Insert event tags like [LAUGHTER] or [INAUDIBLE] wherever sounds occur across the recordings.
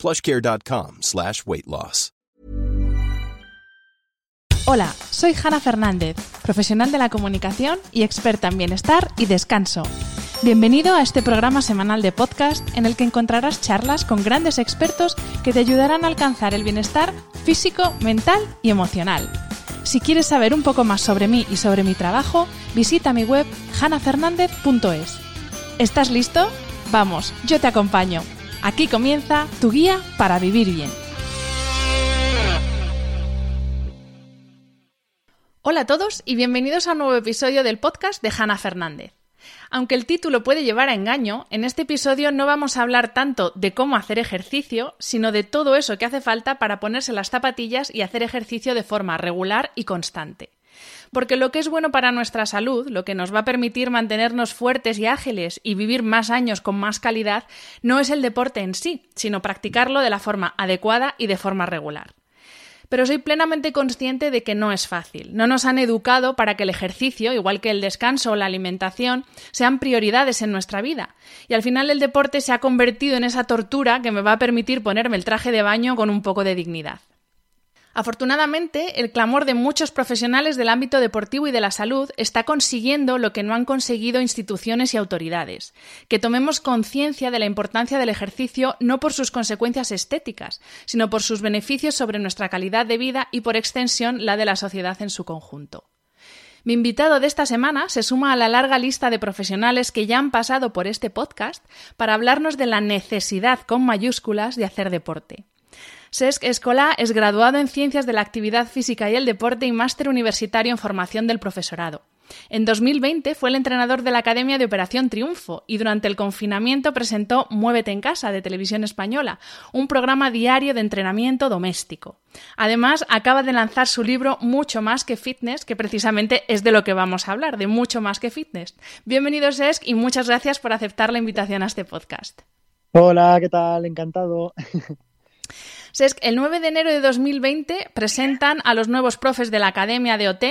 plushcare.com slash weight loss. Hola, soy Hanna Fernández, profesional de la comunicación y experta en bienestar y descanso. Bienvenido a este programa semanal de podcast en el que encontrarás charlas con grandes expertos que te ayudarán a alcanzar el bienestar físico, mental y emocional. Si quieres saber un poco más sobre mí y sobre mi trabajo, visita mi web hanafernandez.es. ¿Estás listo? Vamos, yo te acompaño. Aquí comienza tu guía para vivir bien. Hola a todos y bienvenidos a un nuevo episodio del podcast de Hanna Fernández. Aunque el título puede llevar a engaño, en este episodio no vamos a hablar tanto de cómo hacer ejercicio, sino de todo eso que hace falta para ponerse las zapatillas y hacer ejercicio de forma regular y constante. Porque lo que es bueno para nuestra salud, lo que nos va a permitir mantenernos fuertes y ágiles y vivir más años con más calidad, no es el deporte en sí, sino practicarlo de la forma adecuada y de forma regular pero soy plenamente consciente de que no es fácil. No nos han educado para que el ejercicio, igual que el descanso o la alimentación, sean prioridades en nuestra vida. Y al final el deporte se ha convertido en esa tortura que me va a permitir ponerme el traje de baño con un poco de dignidad. Afortunadamente, el clamor de muchos profesionales del ámbito deportivo y de la salud está consiguiendo lo que no han conseguido instituciones y autoridades, que tomemos conciencia de la importancia del ejercicio no por sus consecuencias estéticas, sino por sus beneficios sobre nuestra calidad de vida y por extensión la de la sociedad en su conjunto. Mi invitado de esta semana se suma a la larga lista de profesionales que ya han pasado por este podcast para hablarnos de la necesidad con mayúsculas de hacer deporte. Sesc Escola es graduado en Ciencias de la Actividad Física y el Deporte y máster universitario en Formación del Profesorado. En 2020 fue el entrenador de la Academia de Operación Triunfo y durante el confinamiento presentó Muévete en casa de Televisión Española, un programa diario de entrenamiento doméstico. Además, acaba de lanzar su libro Mucho más que fitness, que precisamente es de lo que vamos a hablar, de mucho más que fitness. Bienvenido Sesc y muchas gracias por aceptar la invitación a este podcast. Hola, ¿qué tal? Encantado. [LAUGHS] el 9 de enero de 2020 presentan a los nuevos profes de la Academia de OT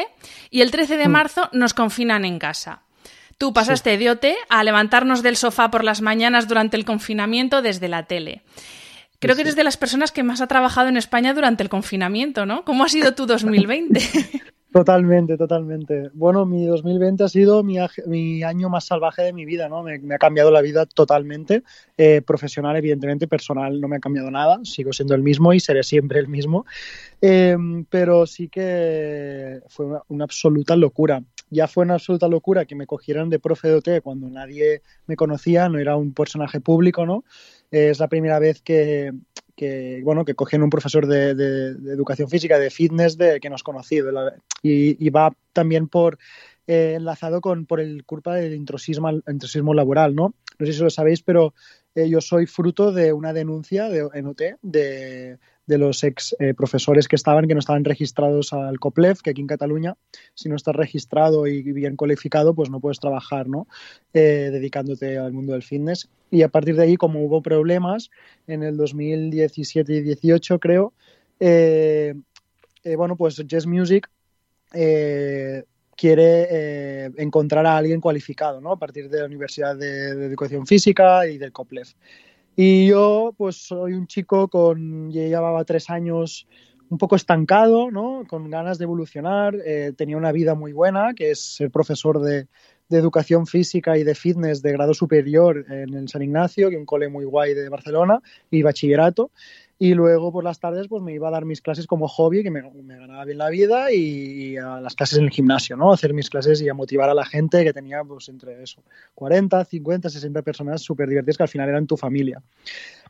y el 13 de mm. marzo nos confinan en casa. Tú pasaste de OT a levantarnos del sofá por las mañanas durante el confinamiento desde la tele. Creo que eres de las personas que más ha trabajado en España durante el confinamiento, ¿no? ¿Cómo ha sido tu 2020? [LAUGHS] Totalmente, totalmente. Bueno, mi 2020 ha sido mi, año más salvaje de mi vida, ¿no? Me, ha cambiado la vida totalmente. Eh, profesional, evidentemente, personal no me ha cambiado nada. Sigo siendo el mismo y seré siempre el mismo. Em, pero sí que fue una, absoluta locura. Ya fue una absoluta locura que me cogieran de profe de OT cuando nadie me conocía, no era un personaje público, ¿no? es la primera vez que, que, bueno, que cogen un profesor de, educación física, de fitness, de, que nos conocido. Y, va también por eh, enlazado con por el culpa del intrusismo, intrusismo laboral, ¿no? No sé si lo sabéis, pero eh, yo soy fruto de una denuncia de, en OT de, de los ex eh, profesores que estaban, que no estaban registrados al COPLEF, que aquí en Cataluña, si no estás registrado y bien cualificado, pues no puedes trabajar, ¿no? Eh, dedicándote al mundo del fitness. Y a partir de ahí, como hubo problemas en el 2017 y 18, creo, eh, bueno, pues Jazz Music quiere encontrar a alguien cualificado, ¿no? A partir de la Universidad de, de Educación Física y del COPLEF. Y yo, pues soy un chico con, ya llevaba tres años un poco estancado, ¿no? Con ganas de evolucionar. Eh, tenía una vida muy buena, que es ser profesor de, de, educación física y de fitness de grado superior en el San Ignacio, que es un cole muy guay de Barcelona, y bachillerato. Y luego por las tardes pues me iba a dar mis clases como hobby, que me, ganaba bien la vida, y, a las clases en el gimnasio, ¿no? hacer mis clases y a motivar a la gente que tenía pues entre eso, 40, 50, 60 personas súper divertidas que al final eran tu familia.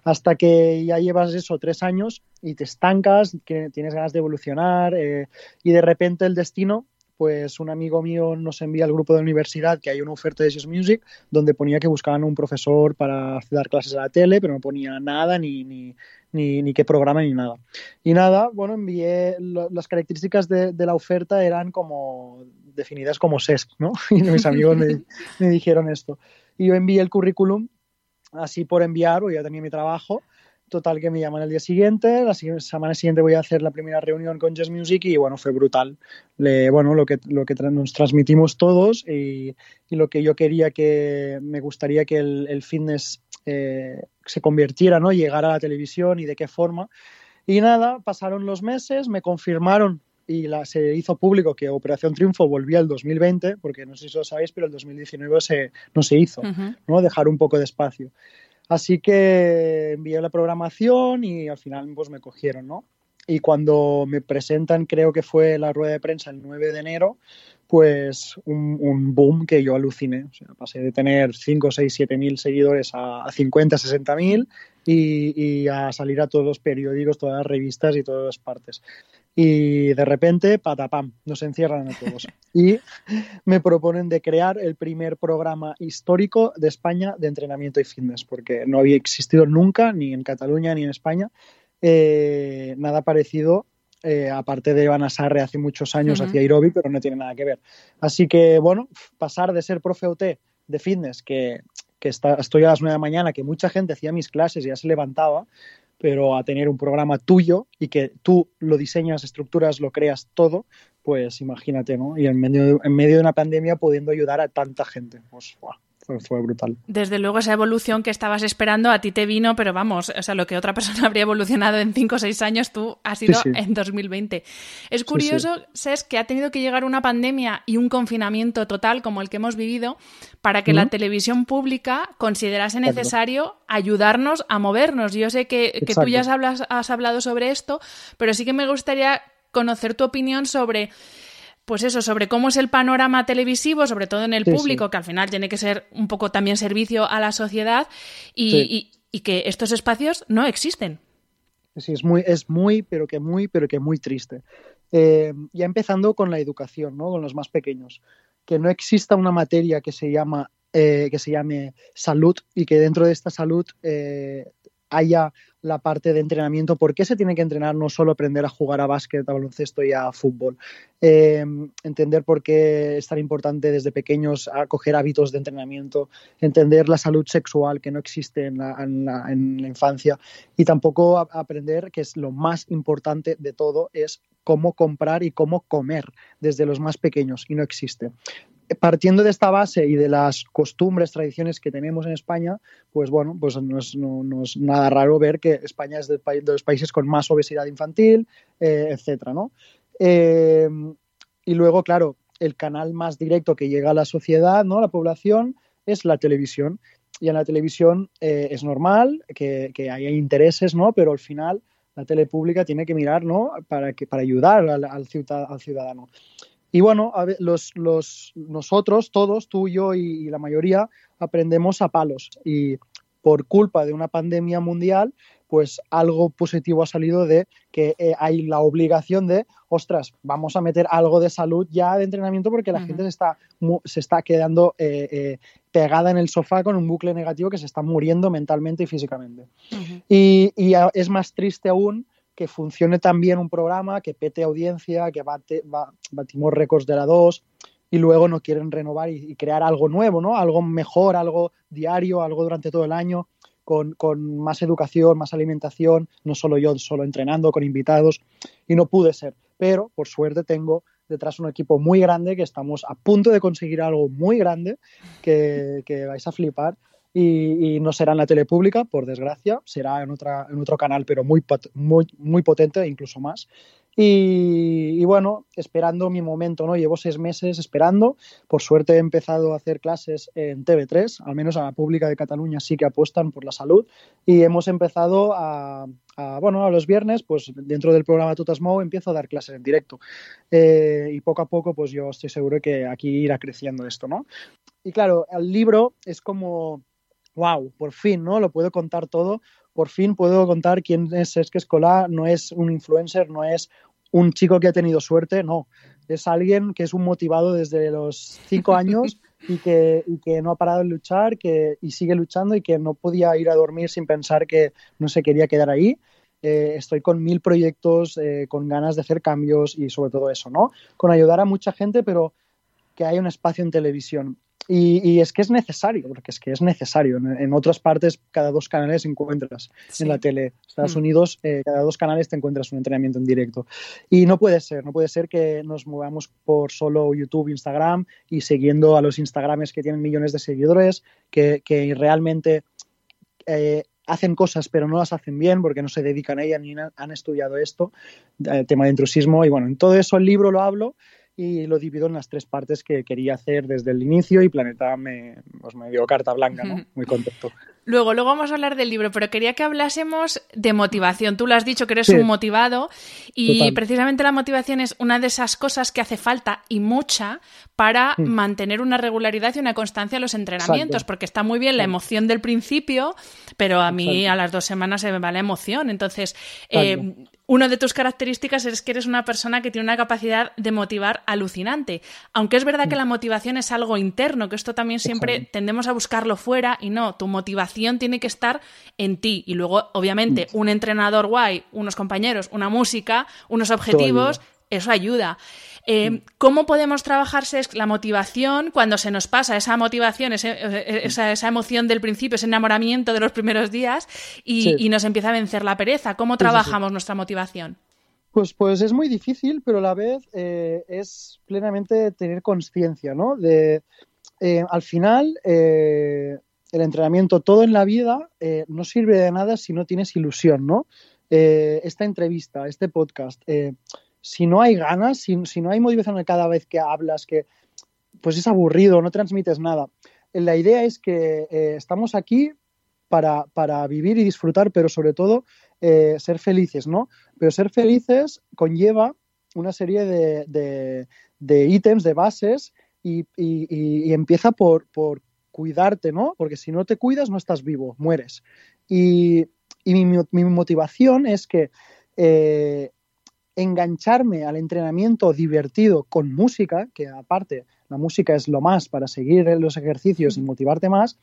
Hasta que ya llevas eso tres años y te estancas, que tienes ganas de evolucionar eh, y de repente el destino pues un amigo mío nos envía al grupo de la universidad que hay una oferta de Just Music donde ponía que buscaban un profesor para dar clases a la tele, pero no ponía nada ni, ni, ni, qué programa ni nada. Y nada, bueno, envié las características de, la oferta eran como definidas como SESC, ¿no? [LAUGHS] Y mis amigos me, me dijeron esto. Y yo envié el currículum así por enviar, porque ya tenía mi trabajo Total que me llaman el día siguiente, la semana siguiente voy a hacer la primera reunión con Jazz Music y bueno, fue brutal. Le, bueno, lo que, lo que nos transmitimos todos y, lo que yo quería que, me gustaría que el, fitness eh, se convirtiera, ¿no? Llegara a la televisión y de qué forma. Y nada, pasaron los meses, me confirmaron y la, se hizo público que Operación Triunfo volvía el 2020, porque no sé si lo sabéis, pero el 2019 se, no se hizo, ¿no? Dejar un poco de espacio. Así que envié la programación y al final pues me cogieron, ¿no? Y cuando me presentan, creo que fue la rueda de prensa el 9 de enero, pues un, boom que yo aluciné. O sea, pasé de tener 5, 6, 7 mil seguidores a, 50, 60 mil y, y, a salir a todos los periódicos, todas las revistas y todas las partes y de repente, patapam, nos encierran a todos. Y me proponen de crear el primer programa histórico de España de entrenamiento y fitness, porque no había existido nunca, ni en Cataluña ni en España, eh, nada parecido. Eh, aparte de Iván Asarre hace muchos años hacía aeróbic, pero no tiene nada que ver. Así que, bueno, pasar de ser profe OT de fitness, que, que está, estoy a las 9 de la mañana, que mucha gente hacía mis clases y ya se levantaba, pero a tener un programa tuyo y que tú lo diseñas, estructuras, lo creas todo, pues imagínate, ¿no? Y en medio de, en medio de una pandemia pudiendo ayudar a tanta gente. Pues, fue, brutal. Desde luego esa evolución que estabas esperando a ti te vino, pero vamos, o sea, lo que otra [LAUGHS] persona habría evolucionado en 5 o 6 años, tú has ido en 2020. Es curioso, sí, que ha tenido que llegar una pandemia y un confinamiento total como el que hemos vivido para que la televisión pública considerase necesario ayudarnos a movernos. Yo sé que, tú ya has, has hablado sobre esto, pero sí que me gustaría conocer tu opinión sobre pues eso, sobre cómo es el panorama televisivo, sobre todo en el público, que al final tiene que ser un poco también servicio a la sociedad y, que estos espacios no existen. Sí, es muy, es muy, pero que muy, pero que muy triste. Eh, ya empezando con la educación, ¿no? Con los más pequeños. Que no exista una materia que se llama eh, que se llame salud y que dentro de esta salud eh, haya la parte de entrenamiento, por qué se tiene que entrenar, no solo aprender a jugar a básquet, a baloncesto y a fútbol. Eh, entender por qué es tan importante desde pequeños acoger hábitos de entrenamiento, entender la salud sexual que no existe en la, en la infancia y tampoco aprender que es lo más importante de todo es cómo comprar y cómo comer desde los más pequeños y no existe partiendo de esta base y de las costumbres, tradiciones que tenemos en España, pues bueno, pues no es, nada raro ver que España es de, los países con más obesidad infantil, eh, etcétera, ¿no? Eh, y luego, claro, el canal más directo que llega a la sociedad, ¿no? A la población, es la televisión. Y en la televisión eh, es normal que, haya intereses, ¿no? Pero al final la tele pública tiene que mirar, ¿no? Para, que, para ayudar al, al ciudadano. Y bueno, los, los, nosotros, todos, tú, yo y, la mayoría, aprendemos a palos. Y por culpa de una pandemia mundial, pues algo positivo ha salido de que eh, hay la obligación de, ostras, vamos a meter algo de salud ya de entrenamiento porque la gente se está, se está quedando eh, eh, pegada en el sofá con un bucle negativo que se está muriendo mentalmente y físicamente. y, y, es más triste aún que funcione también un programa, que pete audiencia, que bate, batimos récords de la 2 y luego no quieren renovar y, crear algo nuevo, ¿no? Algo mejor, algo diario, algo durante todo el año, con, con, más educación, más alimentación, no solo yo, solo entrenando con invitados, y no pude ser. Pero, por suerte, tengo detrás un equipo muy grande que estamos a punto de conseguir algo muy grande que, que vais a flipar y, no será en la tele pública, por desgracia, será en, otra, en otro canal, pero muy, muy, muy potente, incluso más. Y, bueno, esperando mi momento, ¿no? Llevo seis meses esperando. Por suerte he empezado a hacer clases en TV3, al menos a la pública de Cataluña sí que apuestan por la salud. Y hemos empezado a, bueno, a los viernes, pues dentro del programa Tutasmo empiezo a dar clases en directo. Eh, y poco a poco, pues yo estoy seguro que aquí irá creciendo esto, ¿no? Y claro, el libro es como wow, por fin, ¿no? Lo puedo contar todo, por fin puedo contar quién es Esque Escolar, no es un influencer, no es un chico que ha tenido suerte, no. es alguien que es un motivado desde los cinco [LAUGHS] años y que, y que no ha parado de luchar que, y sigue luchando y que no podía ir a dormir sin pensar que no se quería quedar ahí. Eh, estoy con mil proyectos, eh, con ganas de hacer cambios y sobre todo eso, ¿no? Con ayudar a mucha gente, pero que haya un espacio en televisión. Y, es que es necesario, porque es que es necesario. En, otras partes, cada dos canales encuentras en la tele. Estados mm. Unidos, eh, cada dos canales te encuentras un entrenamiento en directo. Y no puede ser, no puede ser que nos movamos por solo YouTube, Instagram y siguiendo a los Instagrames que tienen millones de seguidores, que, que realmente eh, hacen cosas pero no las hacen bien porque no se dedican a ellas ni han estudiado esto, el tema de intrusismo. Y bueno, en todo eso el libro lo hablo y lo divido en las tres partes que quería hacer desde el inicio y Planeta me, pues me dio carta blanca, ¿no? Muy contento. Luego, luego vamos a hablar del libro, pero quería que hablásemos de motivación. Tú lo has dicho que eres un motivado y precisamente la motivación es una de esas cosas que hace falta y mucha para mm. mantener una regularidad y una constancia en los entrenamientos, porque está muy bien la emoción del principio, pero a mí a las dos semanas se me va la emoción. Entonces, eh, una de tus características es que eres una persona que tiene una capacidad de motivar alucinante. Aunque es verdad que la motivación es algo interno, que esto también siempre tendemos a buscarlo fuera y no, tu motivación tiene que estar en ti. Y luego, obviamente, un entrenador guay, unos compañeros, una música, unos objetivos, eso ayuda. Eh, mm. ¿Cómo podemos trabajarse la motivación cuando se nos pasa esa motivación, eh, esa, esa, emoción del principio, ese enamoramiento de los primeros días y, nos empieza a vencer la pereza? ¿Cómo trabajamos nuestra motivación? Pues, pues es muy difícil, pero a la vez eh, es plenamente tener conciencia, ¿no? De, al final, el entrenamiento, todo en la vida, no sirve de nada si no tienes ilusión, ¿no? esta entrevista, este podcast, si no hay ganas, si, no hay motivación cada vez que hablas, que pues es aburrido, no transmites nada. La idea es que eh, estamos aquí para, vivir y disfrutar, pero sobre todo eh, ser felices, ¿no? Pero ser felices conlleva una serie de, ítems, de bases, y, empieza por, cuidarte, ¿no? Porque si no te cuidas, no estás vivo, mueres. Y, mi, motivación es que eh, engancharme al entrenamiento divertido con música, que aparte la música es lo más para seguir los ejercicios y motivarte más,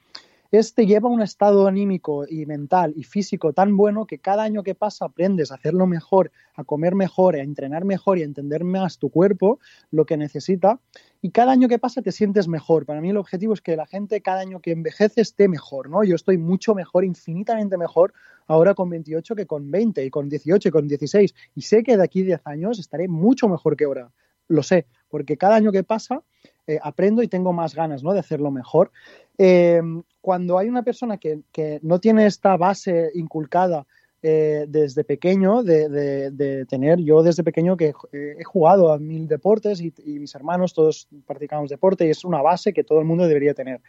este lleva un estado anímico y mental y físico tan bueno que cada año que pasa aprendes a hacerlo mejor, a comer mejor, a entrenar mejor y a entender más tu cuerpo, lo que necesita. Y cada año que pasa te sientes mejor. Para mí el objetivo es que la gente cada año que envejece esté mejor, ¿no? Yo estoy mucho mejor, infinitamente mejor ahora con 28 que con 20 y con 18 y con 16. Y sé que de aquí 10 años estaré mucho mejor que ahora. Lo sé, porque cada año que pasa eh, aprendo y tengo más ganas ¿no? de hacerlo mejor. Eh, cuando hay una persona que, no tiene esta base inculcada eh, desde pequeño, de, tener, yo desde pequeño que he jugado a mil deportes y, mis hermanos todos practicamos deporte y es una base que todo el mundo debería tener.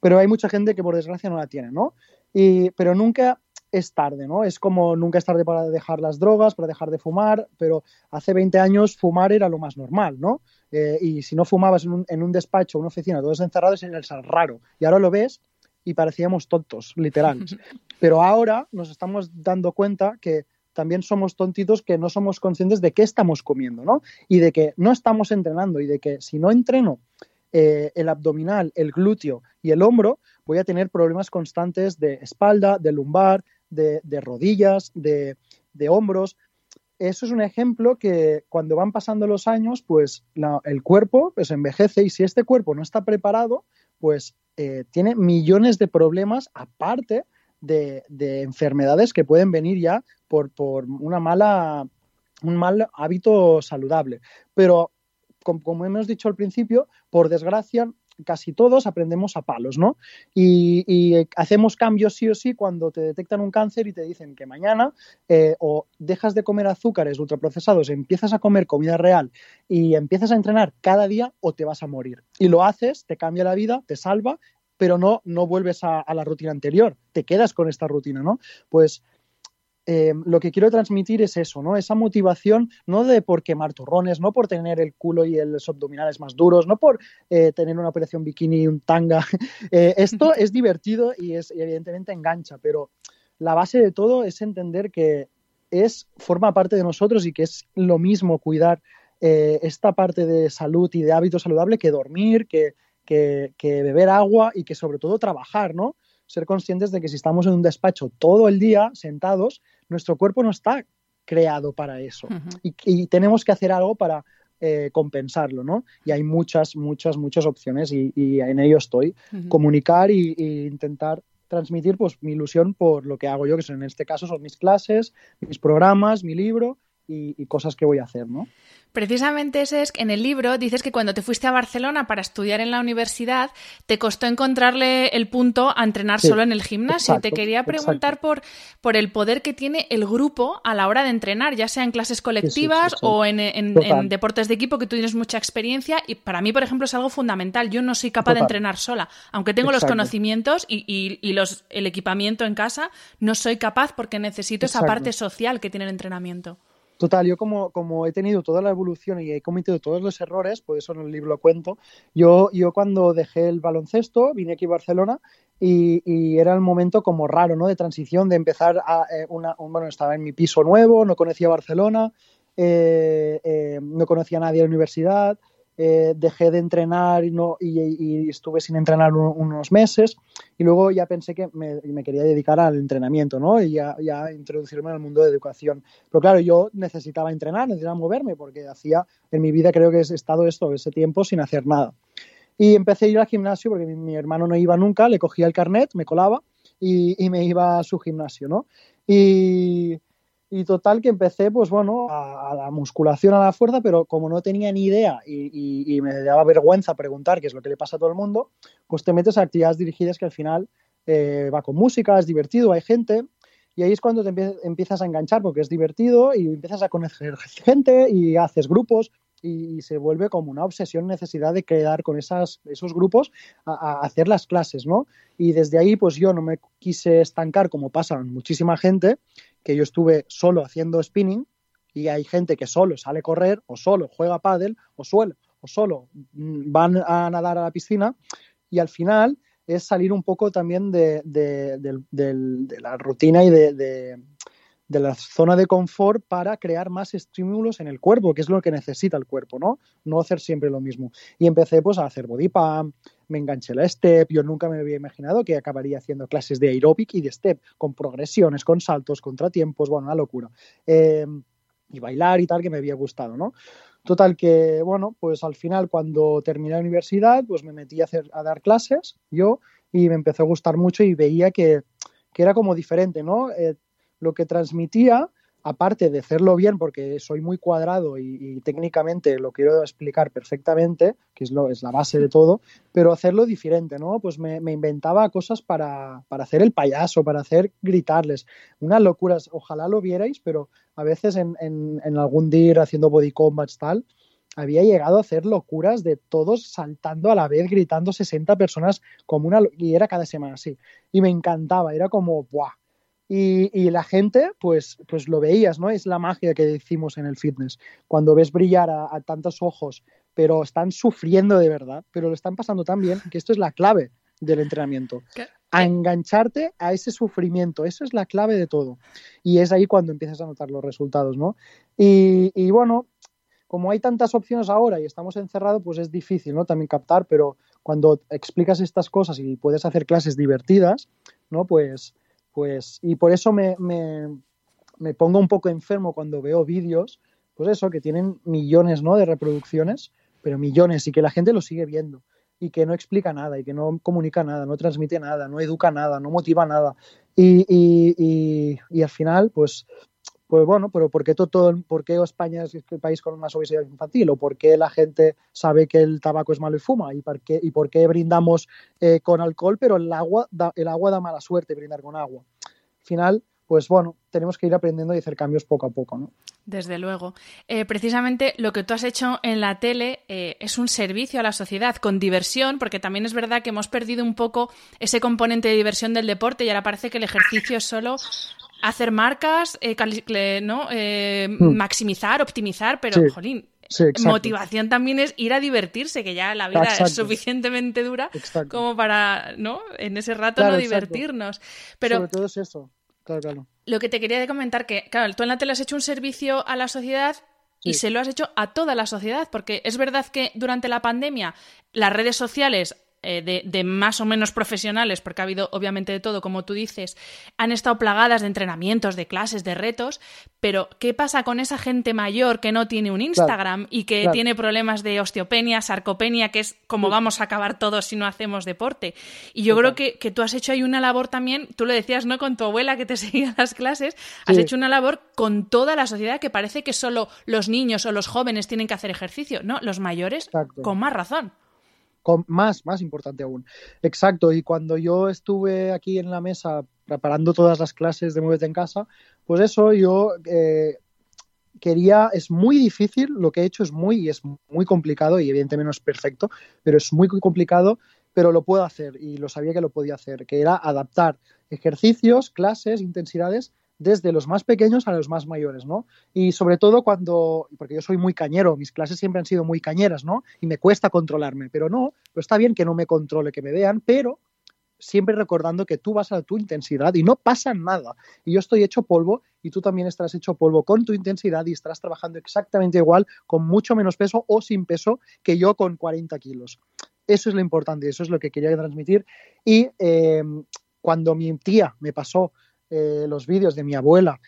Pero hay mucha gente que por desgracia no la tiene, ¿no? Y, pero nunca es tarde, ¿no? Es como nunca es tarde para dejar las drogas, para dejar de fumar, pero hace 20 años fumar era lo más normal, ¿no? Eh, y si no fumabas en un, en un despacho, una oficina, todos encerrados, era el raro. Y ahora lo ves y parecíamos tontos, literal. [LAUGHS] Pero ahora nos estamos dando cuenta que también somos tontitos que no somos conscientes de qué estamos comiendo, ¿no? Y de que no estamos entrenando y de que si no entreno eh, el abdominal, el glúteo y el hombro, voy a tener problemas constantes de espalda, de lumbar, de, rodillas, de, hombros. Eso es un ejemplo que cuando van pasando los años, pues el cuerpo pues, envejece y si este cuerpo no está preparado, pues eh, tiene millones de problemas aparte de, enfermedades que pueden venir ya por, por, una mala, un mal hábito saludable. Pero como hemos dicho al principio, por desgracia, casi todos aprendemos a palos, ¿no? Y, hacemos cambios sí o sí cuando te detectan un cáncer y te dicen que mañana eh, o dejas de comer azúcares ultraprocesados, empiezas a comer comida real y empiezas a entrenar cada día o te vas a morir. Y lo haces, te cambia la vida, te salva, pero no, no vuelves a la rutina anterior, te quedas con esta rutina, ¿no? Pues eh, lo que quiero transmitir es eso, ¿no? Esa motivación no de por quemar turrones, no por tener el culo y los abdominales más duros, no por eh, tener una operación bikini y un tanga. [LAUGHS] Eh, esto es divertido y es evidentemente engancha, pero la base de todo es entender que es forma parte de nosotros y que es lo mismo cuidar esta parte de salud y de hábito saludable que dormir, que, que, que, beber agua y que sobre todo trabajar, ¿no? Ser conscientes de que si estamos en un despacho todo el día sentados, nuestro cuerpo no está creado para eso. Uh -huh. y, y, tenemos que hacer algo para eh, compensarlo, ¿no? Y hay muchas, muchas, muchas opciones y, y en ello estoy. Uh -huh. Comunicar y, y intentar transmitir pues mi ilusión por lo que hago yo, que son, en este caso son mis clases, mis programas, mi libro y, y, cosas que voy a hacer, ¿no? Precisamente ese es que en el libro dices que cuando te fuiste a Barcelona para estudiar en la universidad te costó encontrarle el punto a entrenar sí, solo en el gimnasio. Exacto, te quería preguntar por, por el poder que tiene el grupo a la hora de entrenar, ya sea en clases colectivas sí, sí, o en, en, en, deportes de equipo que tú tienes mucha experiencia y para mí, por ejemplo, es algo fundamental. Yo no soy capaz Total. de entrenar sola, aunque tengo Exacto. los conocimientos y, y, y, los, el equipamiento en casa, no soy capaz porque necesito Exacto. esa parte social que tiene el entrenamiento. Total, yo como, como he tenido toda la evolución y he cometido todos los errores, por eso en el libro lo cuento, yo, yo cuando dejé el baloncesto, vine aquí a Barcelona y, era el momento como raro, ¿no? De transición, de empezar a eh, una, un, bueno, estaba en mi piso nuevo, no conocía Barcelona, eh, eh, no conocía a nadie de la universidad, eh, dejé de entrenar y, no, y, y, estuve sin entrenar un, unos meses y luego ya pensé que me, me, quería dedicar al entrenamiento ¿no? y ya, ya introducirme en el mundo de educación. Pero claro, yo necesitaba entrenar, necesitaba moverme porque hacía en mi vida creo que he estado esto, ese tiempo sin hacer nada. Y empecé a ir al gimnasio porque mi, mi hermano no iba nunca, le cogía el carnet, me colaba y, y me iba a su gimnasio. ¿no? Y, y total que empecé, pues bueno, a, a, la musculación, a la fuerza, pero como no tenía ni idea y, y, y, me daba vergüenza preguntar qué es lo que le pasa a todo el mundo, pues te metes a actividades dirigidas que al final eh, va con música, es divertido, hay gente, y ahí es cuando te empiezas a enganchar porque es divertido y empiezas a conocer gente y haces grupos y, se vuelve como una obsesión, necesidad de quedar con esas, esos grupos a, a, hacer las clases, ¿no? Y desde ahí, pues yo no me quise estancar como pasa muchísima gente, que yo estuve solo haciendo spinning y hay gente que solo sale a correr o solo juega pádel o, suelo, o solo van a nadar a la piscina y al final es salir un poco también de, de, de la rutina y de, de la zona de confort para crear más estímulos en el cuerpo, que es lo que necesita el cuerpo, ¿no? No hacer siempre lo mismo. Y empecé pues a hacer body pump, me enganché la step, yo nunca me había imaginado que acabaría haciendo clases de aeróbic y de step, con progresiones, con saltos, contratiempos, bueno, una locura. Eh, y bailar y tal, que me había gustado, ¿no? Total que, bueno, pues al final cuando terminé la universidad, pues me metí a, hacer, a dar clases yo y me empezó a gustar mucho y veía que, que era como diferente, ¿no? Eh, lo que transmitía, aparte de hacerlo bien, porque soy muy cuadrado y, técnicamente lo quiero explicar perfectamente, que es, lo, es la base de todo, pero hacerlo diferente, ¿no? Pues me, inventaba cosas para, para, hacer el payaso, para hacer gritarles. Unas locuras, ojalá lo vierais, pero a veces en, en, en algún día haciendo body combats tal, había llegado a hacer locuras de todos saltando a la vez, gritando 60 personas como una... Y era cada semana así. Y me encantaba, era como, ¡buah! Y, y, la gente, pues, pues lo veías, ¿no? Es la magia que decimos en el fitness. Cuando ves brillar a, a tantos ojos, pero están sufriendo de verdad, pero lo están pasando tan bien, que esto es la clave del entrenamiento. ¿Qué? A engancharte a ese sufrimiento, eso es la clave de todo. Y es ahí cuando empiezas a notar los resultados, ¿no? Y, y bueno, como hay tantas opciones ahora y estamos encerrados, pues es difícil, ¿no? También captar, pero cuando explicas estas cosas y puedes hacer clases divertidas, ¿no? Pues pues, y por eso me, me, me pongo un poco enfermo cuando veo vídeos, pues eso, que tienen millones ¿no? de reproducciones, pero millones, y que la gente lo sigue viendo, y que no explica nada, y que no comunica nada, no transmite nada, no educa nada, no motiva nada. Y, y, y, y al final, pues, pues bueno, pero ¿por qué, todo, ¿por qué España es el país con más obesidad infantil? ¿O por qué la gente sabe que el tabaco es malo y fuma? ¿Y por qué, y por qué brindamos eh, con alcohol, pero el agua, da, el agua da mala suerte brindar con agua? Al final, pues bueno, tenemos que ir aprendiendo y hacer cambios poco a poco, ¿no? Desde luego. Eh, precisamente lo que tú has hecho en la tele eh, es un servicio a la sociedad con diversión, porque también es verdad que hemos perdido un poco ese componente de diversión del deporte y ahora parece que el ejercicio es solo hacer marcas, eh, ¿no? Eh, mm. maximizar, optimizar, pero, sí. jolín, Sí, motivación también es ir a divertirse, que ya la vida exacto. es suficientemente dura exacto. como para, ¿no? En ese rato claro, no divertirnos. Pero Sobre todo es eso, claro, claro. Lo que te quería comentar que, claro, tú en la tele has hecho un servicio a la sociedad y se lo has hecho a toda la sociedad, porque es verdad que durante la pandemia las redes sociales eh, de, más o menos profesionales, porque ha habido obviamente de todo, como tú dices, han estado plagadas de entrenamientos, de clases, de retos, pero ¿qué pasa con esa gente mayor que no tiene un Instagram y que tiene problemas de osteopenia, sarcopenia, que es como vamos a acabar todos si no hacemos deporte? Y yo creo que, tú has hecho ahí una labor también, tú lo decías, ¿no? Con tu abuela que te [LAUGHS] seguía las clases, has hecho una labor con toda la sociedad que parece que solo los niños o los jóvenes tienen que hacer ejercicio, ¿no? Los mayores, con más razón más, más importante aún. Exacto, y cuando yo estuve aquí en la mesa preparando todas las clases de Muévete en Casa, pues eso yo eh, quería, es muy difícil, lo que he hecho es muy, es muy complicado y evidentemente no es perfecto, pero es muy complicado, pero lo puedo hacer y lo sabía que lo podía hacer, que era adaptar ejercicios, clases, intensidades desde los más pequeños a los más mayores, ¿no? Y sobre todo cuando, porque yo soy muy cañero, mis clases siempre han sido muy cañeras, ¿no? Y me cuesta controlarme, pero no, está bien que no me controle, que me vean, pero siempre recordando que tú vas a tu intensidad y no pasa nada. Y yo estoy hecho polvo y tú también estarás hecho polvo con tu intensidad y estarás trabajando exactamente igual, con mucho menos peso o sin peso que yo con 40 kilos. Eso es lo importante, eso es lo que quería transmitir. Y eh, cuando mi tía me pasó eh, los vídeos de mi abuela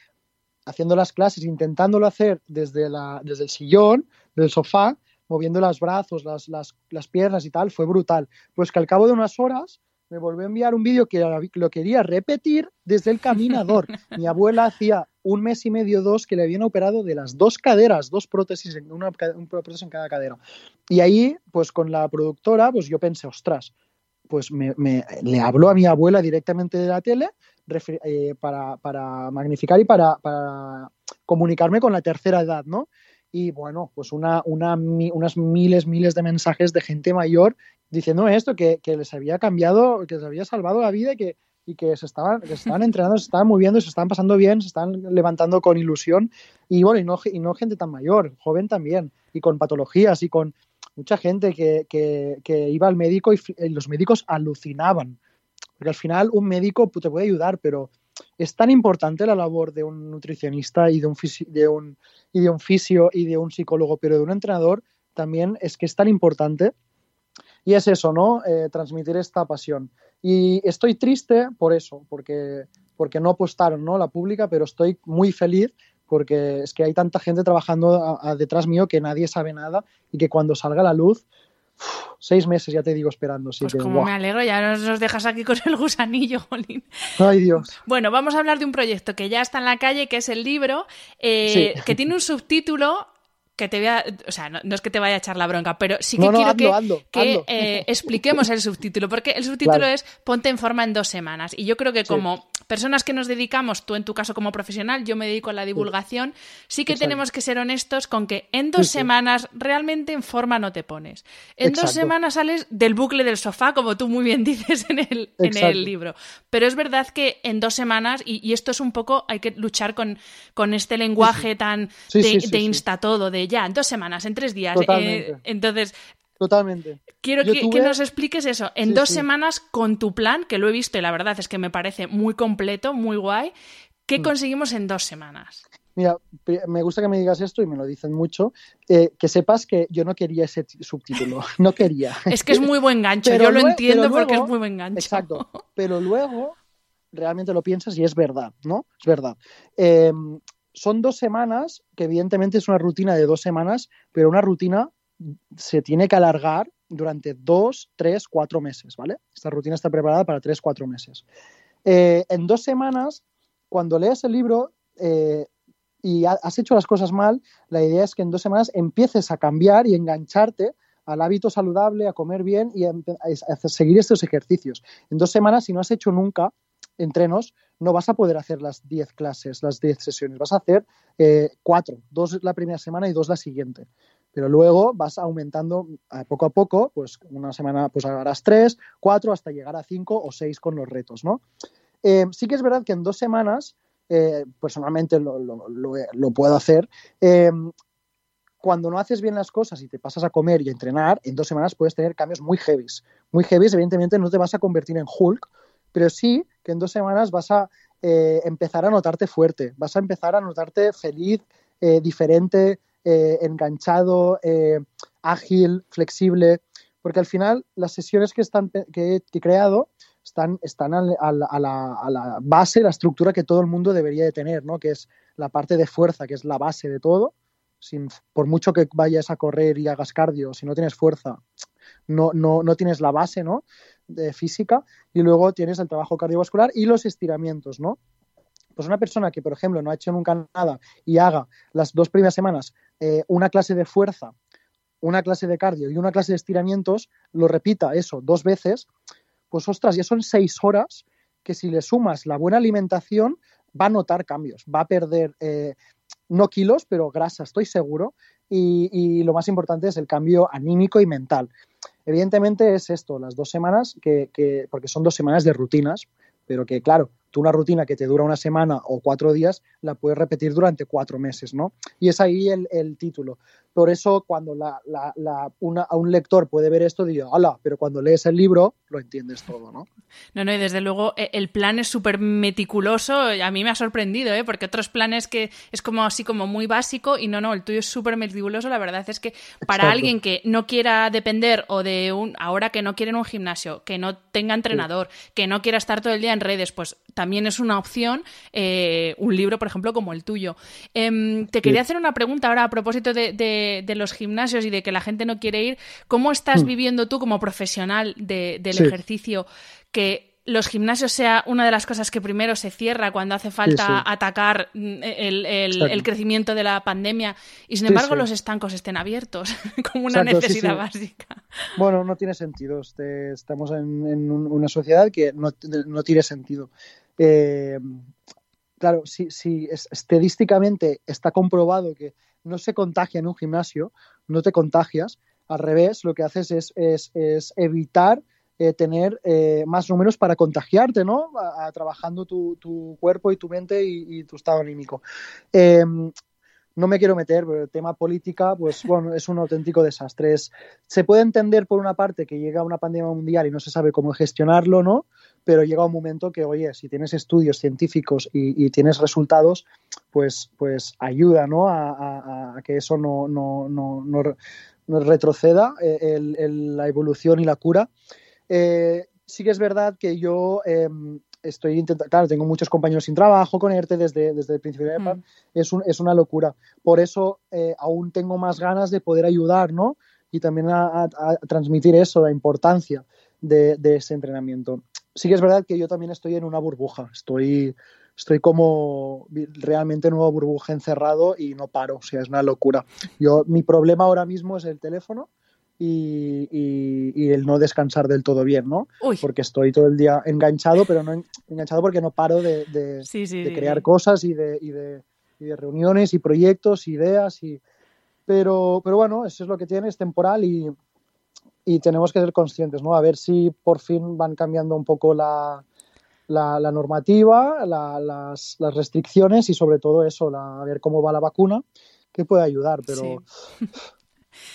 haciendo las clases, intentándolo hacer desde, la, desde el sillón, del sofá, moviendo los brazos, las, las, las, piernas y tal, fue brutal. Pues que al cabo de unas horas me volvió a enviar un vídeo que lo quería repetir desde el caminador. [LAUGHS] Mi abuela hacía un mes y medio, dos, que le habían operado de las dos caderas, dos prótesis, una, prótesis en cada cadera. Y ahí, pues con la productora, pues yo pensé, ostras, pues me, me, le habló a mi abuela directamente de la tele eh, para, para, magnificar y para, para, comunicarme con la tercera edad, ¿no? Y bueno, pues una, una, unas miles, miles de mensajes de gente mayor diciendo esto, que, que, les había cambiado, que les había salvado la vida y que, y que se estaban, que se estaban entrenando, se estaban moviendo, se estaban pasando bien, se estaban levantando con ilusión. Y bueno, y no, y no gente tan mayor, joven también, y con patologías y con mucha gente que, que, que iba al médico y, los médicos alucinaban porque al final un médico te puede ayudar, pero es tan importante la labor de un nutricionista y de un, de y de un fisio y de un psicólogo, pero de un entrenador también es que es tan importante. Y es eso, ¿no? Eh, transmitir esta pasión. Y estoy triste por eso, porque, porque no apostaron, ¿no? La pública, pero estoy muy feliz porque es que hay tanta gente trabajando detrás mío que nadie sabe nada y que cuando salga la luz seis meses ya te digo esperando. pues como me alegro, ya nos, dejas aquí con el gusanillo, Jolín. Ay Dios. Bueno, vamos a hablar de un proyecto que ya está en la calle, que es el libro, eh, que tiene un subtítulo que te voy a, o sea, no, es que te vaya a echar la bronca, pero sí que quiero que, eh, expliquemos el subtítulo, porque el subtítulo es Ponte en forma en dos semanas. Y yo creo que como personas que nos dedicamos, tú en tu caso como profesional, yo me dedico a la divulgación, sí, que tenemos que ser honestos con que en dos semanas realmente en forma no te pones. En dos semanas sales del bucle del sofá, como tú muy bien [LAUGHS] dices en el, en el libro. Pero es verdad que en dos semanas, y, esto es un poco, hay que luchar con, con este lenguaje tan de, insta todo, de ya, en dos semanas, en tres días. Eh, entonces, Totalmente. Quiero que, nos expliques eso. En dos semanas, con tu plan, que lo he visto y la verdad es que me parece muy completo, muy guay, ¿qué mm. conseguimos en dos semanas? Mira, me gusta que me digas esto y me lo dicen mucho. Eh, que sepas que yo no quería ese subtítulo. [LAUGHS] No quería. es que es muy buen gancho. yo lo entiendo porque es muy buen gancho. Exacto. [LAUGHS] Pero luego realmente lo piensas y es verdad, ¿no? Es verdad. Em, son dos semanas, que evidentemente es una rutina de dos semanas, pero una rutina se tiene que alargar durante dos, tres, cuatro meses, ¿vale? Esta rutina está preparada para tres, cuatro meses. Eh, en dos semanas, cuando leas el libro eh, y has hecho las cosas mal, la idea es que en dos semanas empieces a cambiar y engancharte al hábito saludable, a comer bien y a, seguir estos ejercicios. En dos semanas, si no has hecho nunca entrenos, no vas a poder hacer las diez clases, las diez sesiones. Vas a hacer eh, cuatro, dos la primera semana y dos la siguiente pero luego vas aumentando poco a poco, pues una semana pues harás tres, cuatro, hasta llegar a cinco o seis con los retos, ¿no? Eh, sí que es verdad que en dos semanas, eh, personalmente lo, puedo hacer, eh, cuando no haces bien las cosas y te pasas a comer y a entrenar, en dos semanas puedes tener cambios muy heavies. Muy heavies, evidentemente no te vas a convertir en Hulk, pero sí que en dos semanas vas a empezar a notarte fuerte, vas a empezar a notarte feliz, diferente, eh, enganchado, eh, ágil, flexible, porque al final las sesiones que, están, que, he, creado están, están a, la, a, la, base, la estructura que todo el mundo debería de tener, ¿no? que es la parte de fuerza, que es la base de todo. Sin, por mucho que vayas a correr y hagas cardio, si no tienes fuerza, no, no, no tienes la base ¿no? de física y luego tienes el trabajo cardiovascular y los estiramientos, ¿no? Pues una persona que, por ejemplo, no ha hecho nunca nada y haga las dos primeras semanas eh, una clase de fuerza, una clase de cardio y una clase de estiramientos, lo repita eso dos veces, pues ostras, ya son seis horas que si le sumas la buena alimentación va a notar cambios, va a perder eh, no kilos, pero grasa, estoy seguro, y, lo más importante es el cambio anímico y mental. Evidentemente es esto, las dos semanas, que, que, porque son dos semanas de rutinas, pero que claro, tú una rutina que te dura una semana o cuatro días la puedes repetir durante cuatro meses, ¿no? Y es ahí el, el título. Por eso cuando la, la, una, a un lector puede ver esto, digo, hola, pero cuando lees el libro lo entiendes todo, ¿no? No, no, y desde luego e, el plan es súper meticuloso, a mí me ha sorprendido, ¿eh? porque otros planes que es como así como muy básico y no, no, el tuyo es súper meticuloso, la verdad es que para alguien que no quiera depender o de un, ahora que no quiere un gimnasio, que no tenga entrenador, que no quiera estar todo el día en redes, pues también es una opción eh, un libro, por ejemplo, como el tuyo. Em, te quería hacer una pregunta ahora a propósito de de, los gimnasios y de que la gente no quiere ir, ¿cómo estás hmm. viviendo tú como profesional del ejercicio que los gimnasios sea una de las cosas que primero se cierra cuando hace falta atacar mm, el, crecimiento de la pandemia y sin embargo los estancos estén abiertos [LAUGHS] como una necesidad básica. Bueno, no tiene sentido. Este, estamos en, una sociedad que no, tiene sentido. Eh, claro, si, estadísticamente está comprobado que no se contagia en un gimnasio, no te contagias. Al revés, lo que haces es, evitar eh, tener eh, más números para contagiarte, ¿no? trabajando tu, cuerpo y tu mente y, tu estado anímico. No me quiero meter, pero el tema política, pues bueno, es un auténtico desastre. se puede entender por una parte que llega una pandemia mundial y no se sabe cómo gestionarlo, ¿no? Pero llega un momento que, oye, si tienes estudios científicos y, tienes resultados, pues, pues ayuda, ¿no? A, que eso no, no, no, no retroceda eh, la evolución y la cura. Eh, sí que es verdad que yo em, estoy intentando, claro, tengo muchos compañeros sin trabajo con ERTE desde, desde el principio de mm. es, es una locura. Por eso eh, aún tengo más ganas de poder ayudar, ¿no? Y también a, transmitir eso, la importancia de, ese entrenamiento. Sí que es verdad que yo también estoy en una burbuja, estoy, estoy como realmente en una burbuja encerrado y no paro, o sea, es una locura. Yo, mi problema ahora mismo es el teléfono, y, el no descansar del todo bien, ¿no? Porque estoy todo el día enganchado, pero no enganchado porque no paro de, crear cosas y de, y de, reuniones y proyectos, ideas y... Pero, pero bueno, eso es lo que tiene, es temporal y, tenemos que ser conscientes, ¿no? A ver si por fin van cambiando un poco la, la, normativa, las, las, restricciones y sobre todo eso, a ver cómo va la vacuna, que puede ayudar, pero [LAUGHS]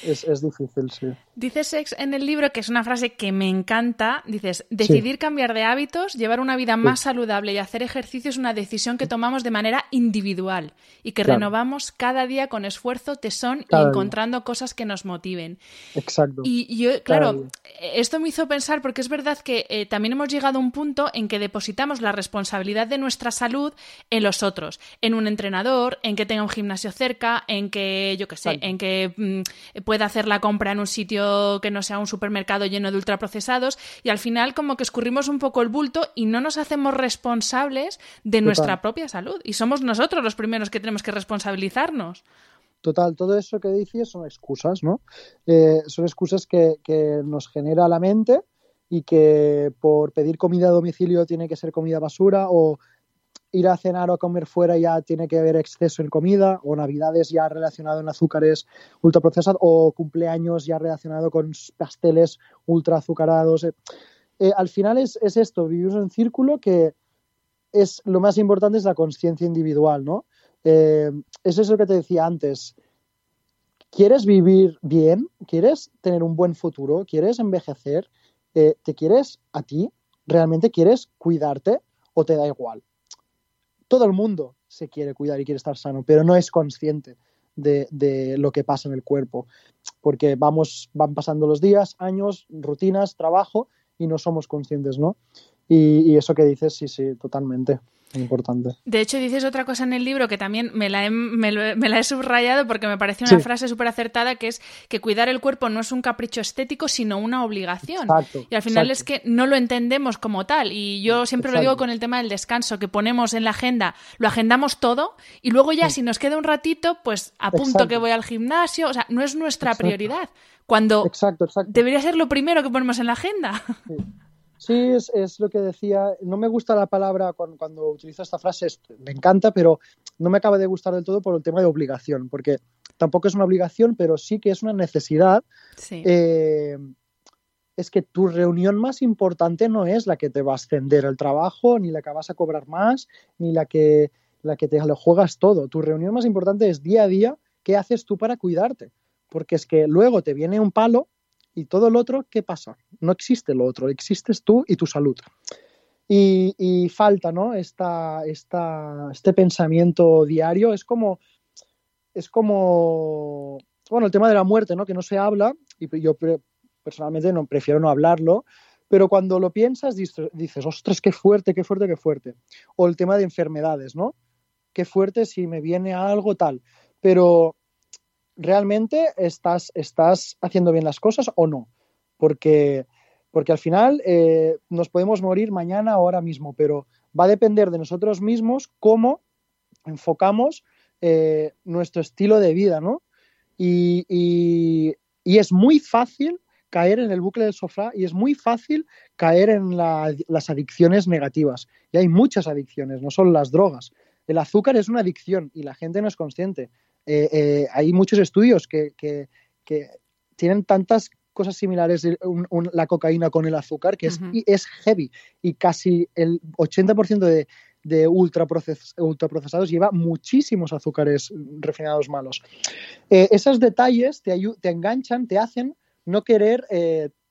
es, es, difícil, sí. Dices Sex en el libro, que es una frase que me encanta, dices, decidir cambiar de hábitos, llevar una vida más saludable y hacer ejercicio es una decisión que tomamos de manera individual y que renovamos cada día con esfuerzo, tesón y encontrando cosas que nos motiven. Exacto. Y yo, claro, esto me hizo pensar porque es verdad que eh, también hemos llegado a un punto en que depositamos la responsabilidad de nuestra salud en los otros, en un entrenador, en que tenga un gimnasio cerca, en que, yo qué sé, en que mm, pueda hacer la compra en un sitio que no sea un supermercado lleno de ultraprocesados y al final como que escurrimos un poco el bulto y no nos hacemos responsables de nuestra propia salud y somos nosotros los primeros que tenemos que responsabilizarnos. Total, todo eso que dices son excusas, ¿no? Eh, son excusas que, que nos genera la mente y que por pedir comida a domicilio tiene que ser comida basura o ir a cenar o a comer fuera ya tiene que haber exceso en comida, o navidades ya relacionado en azúcares ultraprocesados, o cumpleaños ya relacionado con pasteles ultra azucarados. Eh, eh, al final es, esto, vivimos en círculo que es lo más importante es la conciencia individual, ¿no? Eh, es eso que te decía antes. ¿Quieres vivir bien? ¿Quieres tener un buen futuro? ¿Quieres envejecer? ¿Te quieres a ti? ¿Realmente quieres cuidarte o te da igual? Todo el mundo se quiere cuidar y quiere estar sano, pero no es consciente de, lo que pasa en el cuerpo. Porque vamos, van pasando los días, años, rutinas, trabajo y no somos conscientes, ¿no? Y, y eso que dices, sí, sí, totalmente importante. De hecho, dices otra cosa en el libro que también me la he, me, la he subrayado porque me parece una frase súper acertada, que es que cuidar el cuerpo no es un capricho estético, sino una obligación. y al final es que no lo entendemos como tal. Y yo siempre lo digo con el tema del descanso, que ponemos en la agenda, lo agendamos todo y luego ya si nos queda un ratito, pues apunto que voy al gimnasio. O sea, no es nuestra prioridad. Cuando debería ser lo primero que ponemos en la agenda. Sí, es, es, lo que decía. No me gusta la palabra cuando, cuando utilizo esta frase, me encanta, pero no me acaba de gustar del todo por el tema de obligación, porque tampoco es una obligación, pero sí que es una necesidad. Eh, es que tu reunión más importante no es la que te va a ascender el trabajo, ni la que vas a cobrar más, ni la que, la que te lo juegas todo. Tu reunión más importante es día a día qué haces tú para cuidarte. Porque es que luego te viene un palo y todo lo otro, ¿qué pasa? No existe lo otro, existes tú y tu salud. Y, falta, ¿no? Esta, esta, este pensamiento diario es como, es como, bueno, el tema de la muerte, ¿no? Que no se habla y yo personalmente no prefiero no hablarlo, pero cuando lo piensas dices, ostras, qué fuerte, qué fuerte, qué fuerte. O el tema de enfermedades, ¿no? Qué fuerte si me viene algo tal. Pero realmente estás, estás haciendo bien las cosas o no. Porque, porque al final eh, nos podemos morir mañana o ahora mismo, pero va a depender de nosotros mismos cómo enfocamos eh, nuestro estilo de vida, ¿no? Y, y, es muy fácil caer en el bucle del sofá y es muy fácil caer en las adicciones negativas. Y hay muchas adicciones, no solo las drogas. El azúcar es una adicción y la gente no es consciente. Eh, eh, hay muchos estudios que, tienen tantas cosas similares la cocaína con el azúcar que es, es heavy y casi el 80% de, de ultraprocesados lleva muchísimos azúcares refinados malos. Eh, esos detalles te, te enganchan, te hacen no querer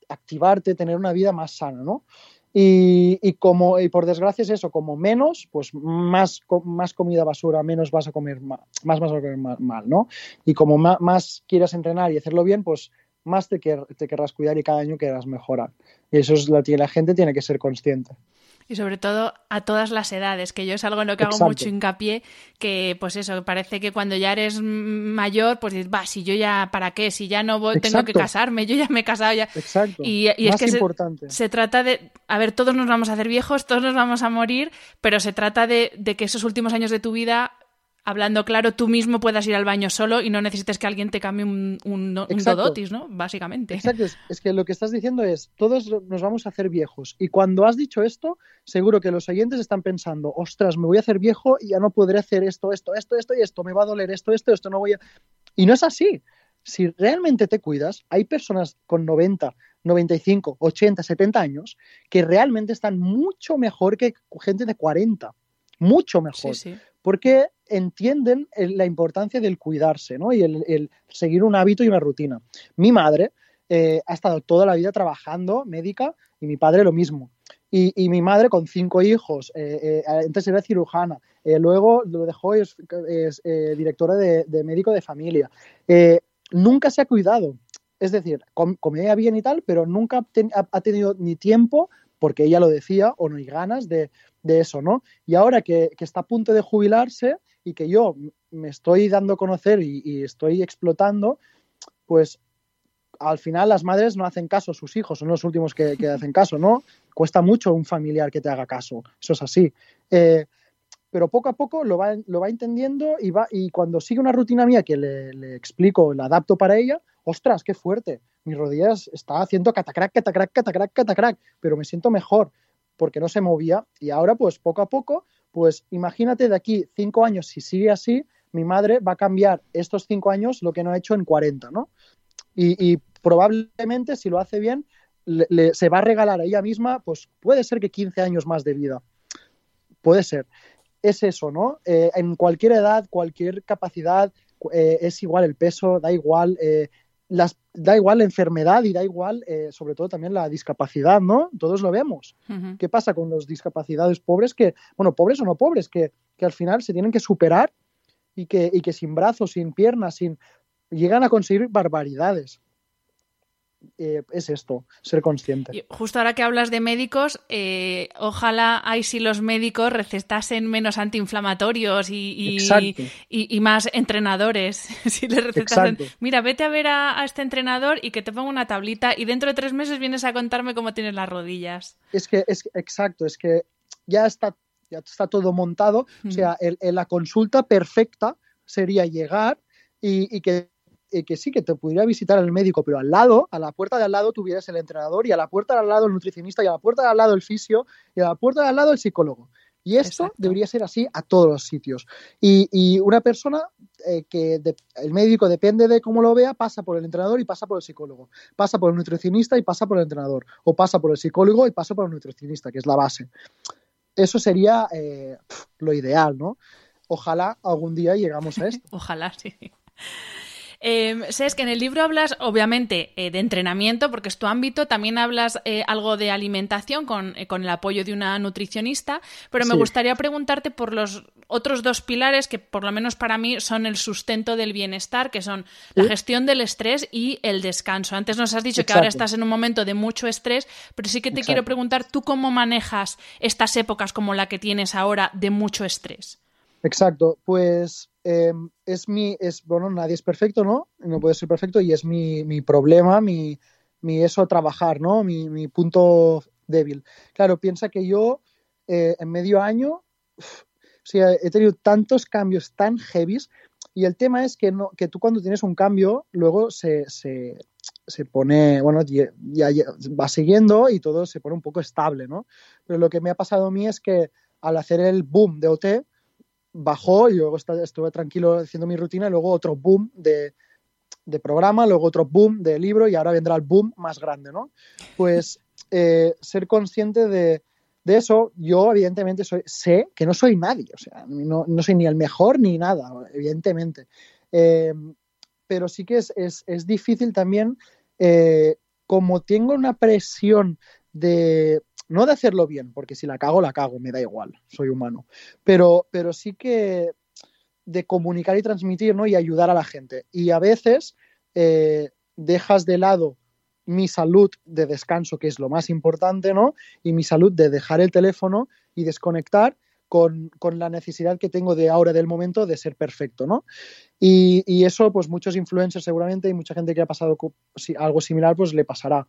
activarte, tener una vida más sana, ¿no? Y, como, y por desgracia es eso, como menos, pues más, más comida basura, menos vas a comer mal, más vas a comer mal, ¿no? Y como más, quieras entrenar y hacerlo bien, pues más te, querrás cuidar y cada año querrás mejorar. Y eso es que la gente tiene que ser consciente y sobre todo a todas las edades, que yo es algo en lo que hago mucho hincapié, que pues eso, parece que cuando ya eres mayor, pues dices, va, si yo ya, ¿para qué? Si ya no voy, tengo que casarme, yo ya me he casado ya. Exacto. Y, es que Se, trata de, a ver, todos nos vamos a hacer viejos, todos nos vamos a morir, pero se trata de, de que esos últimos años de tu vida hablando claro, tú mismo puedas ir al baño solo y no necesites que alguien te cambie un, un, dodotis, ¿no? Básicamente. Exacto, es, que lo que estás diciendo es, todos nos vamos a hacer viejos. Y cuando has dicho esto, seguro que los oyentes están pensando, ostras, me voy a hacer viejo y ya no podré hacer esto, esto, esto, esto y esto, me va a doler esto, esto, esto, no voy a... Y no es así. Si realmente te cuidas, hay personas con 90, 95, 80, 70 años que realmente están mucho mejor que gente de 40. Mucho mejor. Sí, sí porque entienden la importancia del cuidarse ¿no? y el, seguir un hábito y una rutina. Mi madre eh, ha estado toda la vida trabajando médica y mi padre lo mismo. Y, mi madre con cinco hijos, eh, eh, antes era cirujana, luego lo dejó, es, es directora de, médico de familia. nunca se ha cuidado. Es decir, comía bien y tal, pero nunca ha tenido ni tiempo, porque ella lo decía, o no hay ganas de, de eso, ¿no? Y ahora que, está a punto de jubilarse y que yo me estoy dando a conocer y, estoy explotando, pues al final las madres no hacen caso a sus hijos, son los últimos que, hacen caso, ¿no? Cuesta mucho un familiar que te haga caso, eso es así. Eh, pero poco a poco lo va, lo va entendiendo y, va, y cuando sigue una rutina mía que le, explico, la adapto para ella, ostras, qué fuerte, mis rodillas está haciendo catacrac, catacrac, catacrac, catacrac, pero me siento mejor porque no se movía y ahora pues poco a poco, pues imagínate de aquí cinco años, si sigue así, mi madre va a cambiar estos cinco años lo que no ha hecho en 40, ¿no? Y, probablemente si lo hace bien, se va a regalar a ella misma, pues puede ser que 15 años más de vida. Puede ser. Es eso, ¿no? Eh, en cualquier edad, cualquier capacidad, eh, es igual el peso, da igual eh, da igual la enfermedad y da igual, eh, sobre todo también la discapacidad, ¿no? Todos lo vemos. ¿Qué pasa con los discapacidades pobres que, bueno, pobres o no pobres, que, al final se tienen que superar y que, y que sin brazos, sin piernas, sin llegan a conseguir barbaridades. Eh, es esto, ser consciente. justo ahora que hablas de médicos, eh, ojalá ahí si los médicos recetasen menos antiinflamatorios y, y, más entrenadores. [LAUGHS] si les recetasen, mira, vete a ver a, este entrenador y que te ponga una tablita y dentro de tres meses vienes a contarme cómo tienes las rodillas. Es que, es exacto, es que ya está, ya está todo montado. O sea, la consulta perfecta sería llegar y, y que eh, que sí, que te pudiera visitar el médico, pero al lado, a la puerta de al lado tuvieras el entrenador y a la puerta de al lado el nutricionista y a la puerta de al lado el fisio y a la puerta de al lado el psicólogo. Y esto debería ser así a todos los sitios. Y, una persona eh, que el médico depende de cómo lo vea, pasa por el entrenador y pasa por el psicólogo. Pasa por el nutricionista y pasa por el entrenador. O pasa por el psicólogo y pasa por el nutricionista, que es la base. Eso sería eh, lo ideal, ¿no? Ojalá algún día llegamos a esto. [LAUGHS] Ojalá, sí. Eh, que en el libro hablas, obviamente, eh, de entrenamiento, porque es tu ámbito, también hablas eh, algo de alimentación con, eh, con, el apoyo de una nutricionista, pero me gustaría preguntarte por los otros dos pilares que, por lo menos para mí, son el sustento del bienestar, que son la gestión del estrés y el descanso. Antes nos has dicho que ahora estás en un momento de mucho estrés, pero sí que te quiero preguntar, ¿tú cómo manejas estas épocas como la que tienes ahora de mucho estrés? Exacto, pues Em, es mi, es, bueno, nadie es perfecto, ¿no? No puede ser perfecto y es mi, mi problema, mi, mi eso trabajar, ¿no? Mi, mi, punto débil. Claro, piensa que yo eh, en medio año he tenido tantos cambios tan heavies y el tema es que, no, que tú cuando tienes un cambio, luego se, se, se pone, bueno, ya, ya, va siguiendo y todo se pone un poco estable, ¿no? Pero lo que me ha pasado a mí es que al hacer el boom de OT, bajó y luego estuve tranquilo haciendo mi rutina y luego otro boom de, programa, luego otro boom de libro y ahora vendrá el boom más grande, ¿no? Pues [LAUGHS] eh, ser consciente de, eso, yo evidentemente sé que no soy nadie, o sea, no, soy ni el mejor ni nada, evidentemente. Eh, pero sí que es, es, difícil también, eh, como tengo una presión de no de hacerlo bien, porque si la cago, la cago, me da igual, soy humano. Pero, pero sí que de comunicar y transmitir, ¿no? Y ayudar a la gente. Y a veces eh, dejas de lado mi salud de descanso, que es lo más importante, ¿no? Y mi salud de dejar el teléfono y desconectar con, la necesidad que tengo de ahora, del momento, de ser perfecto, ¿no? Y, y, eso, pues muchos influencers seguramente y mucha gente que ha pasado algo similar, pues le pasará.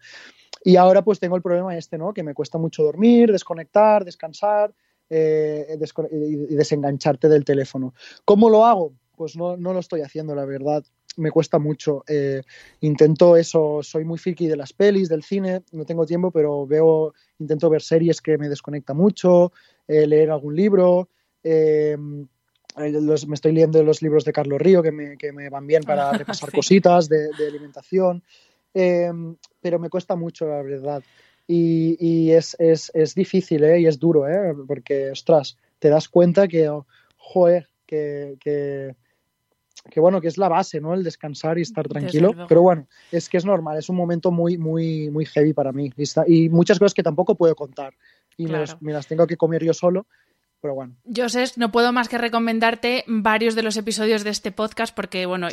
Y ahora pues tengo el problema este, ¿no? Que me cuesta mucho dormir, desconectar, descansar eh, y desengancharte del teléfono. ¿Cómo lo hago? Pues no, no lo estoy haciendo, la verdad. Me cuesta mucho. Eh, intento eso, soy muy friki de las pelis, del cine, no tengo tiempo, pero veo, intento ver series que me desconecta mucho, eh, leer algún libro. me estoy leyendo los libros de Carlos Río que me, que me van bien para repasar cositas de, de alimentación. Em, pero me cuesta mucho, la verdad. Y, es, difícil, ¿eh? Y es duro, ¿eh? Porque, ostras, te das cuenta que, oh, joder, que, que, bueno, que es la base, ¿no? El descansar y estar tranquilo. Pero bueno, es que es normal, es un momento muy, muy, muy heavy para mí. Y, muchas cosas que tampoco puedo contar. Y me las tengo que comer yo solo pero bueno. Yo sé, no puedo más que recomendarte varios de los episodios de este podcast porque, bueno,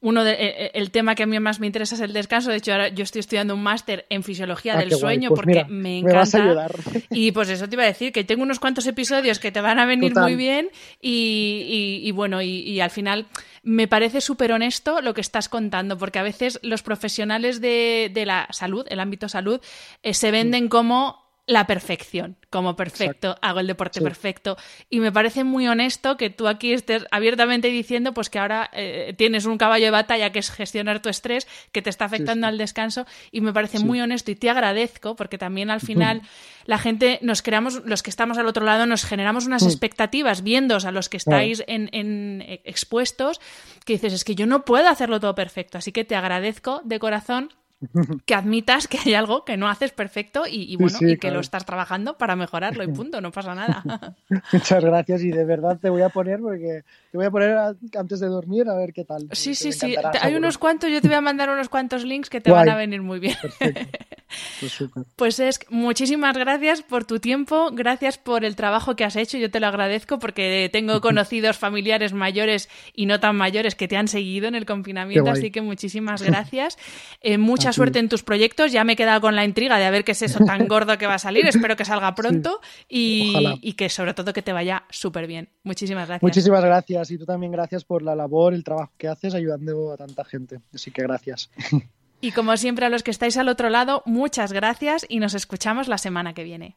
uno de, e, e, el tema que a mí más me interesa es el descanso. De hecho, ahora yo estoy estudiando un máster en fisiología ah, del sueño pues porque me encanta. [LAUGHS] Y pues eso te iba a decir, que tengo unos cuantos episodios que te van a venir muy bien y, bueno, y, al final me parece súper honesto lo que estás contando, porque a veces los profesionales de, la salud, el ámbito salud, eh, se venden como la perfección, como perfecto, hago el deporte perfecto. Y me parece muy honesto que tú aquí estés abiertamente diciendo pues que ahora eh, tienes un caballo de batalla que es gestionar tu estrés, que te está afectando al descanso. Y me parece muy honesto y te agradezco porque también al final la gente nos creamos, los que estamos al otro lado, nos generamos unas expectativas viendo a los que estáis en, en expuestos, que dices, es que yo no puedo hacerlo todo perfecto. Así que te agradezco de corazón [LAUGHS] que admitas que hay algo que no haces perfecto y, bueno, y que lo estás trabajando para mejorarlo y punto, no pasa nada. [LAUGHS] Muchas gracias y de verdad te voy a poner porque te voy a poner antes de dormir a ver qué tal. Sí, sí, sí. Hay unos cuantos, yo te voy a mandar unos cuantos links que te van a venir muy bien. [LAUGHS] Pues, pues es muchísimas gracias por tu tiempo, gracias por el trabajo que has hecho, yo te lo agradezco porque tengo conocidos familiares mayores y no tan mayores que te han seguido en el confinamiento, así que muchísimas gracias. Eh, mucha suerte en tus proyectos, ya me he quedado con la intriga de a ver qué es eso tan [LAUGHS] gordo que va a salir, espero que salga pronto y, que sobre todo que te vaya súper bien. Muchísimas gracias. Muchísimas gracias y tú también gracias por la labor, el trabajo que haces ayudando a tanta gente, así que gracias. Y como siempre a los que estáis al otro lado, muchas gracias y nos escuchamos la semana que viene.